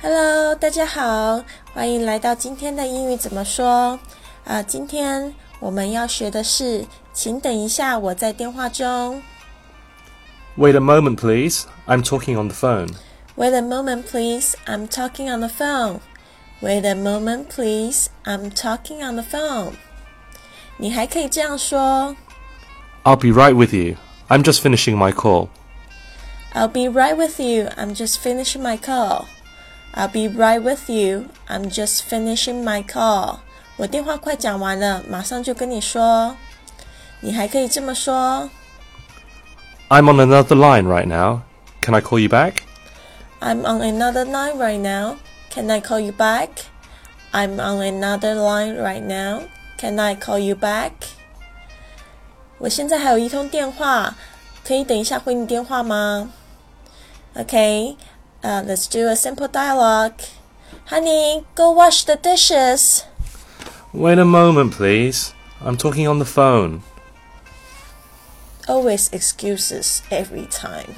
Hello，大家好，欢迎来到今天的英语怎么说啊、今天我们要学的是，请等一下，我在电话中。 Wait a moment, please. I'm talking on the phone. Wait a moment, please. I'm talking on the phone. Wait a moment, please. I'm talking on the phone. 你还可以这样说 I'll be right with you. I'm just finishing my call. I'll be right with you. I'm just finishing my call. I'll be right with you. I'm just finishing my call. 我电话快讲完了，马上就跟你说。你还可以这么说 I'm on another line right now. Can I call you back? I'm on another line right now. Can I call you back? I'm on another line right now. Can I call you back? 我现在还有一通电话，可以等一下回你电话吗 ？Okay, uh, let's do a simple dialogue. Honey, go wash the dishes. Wait a moment, please. I'm talking on the phone. Always excuses every time.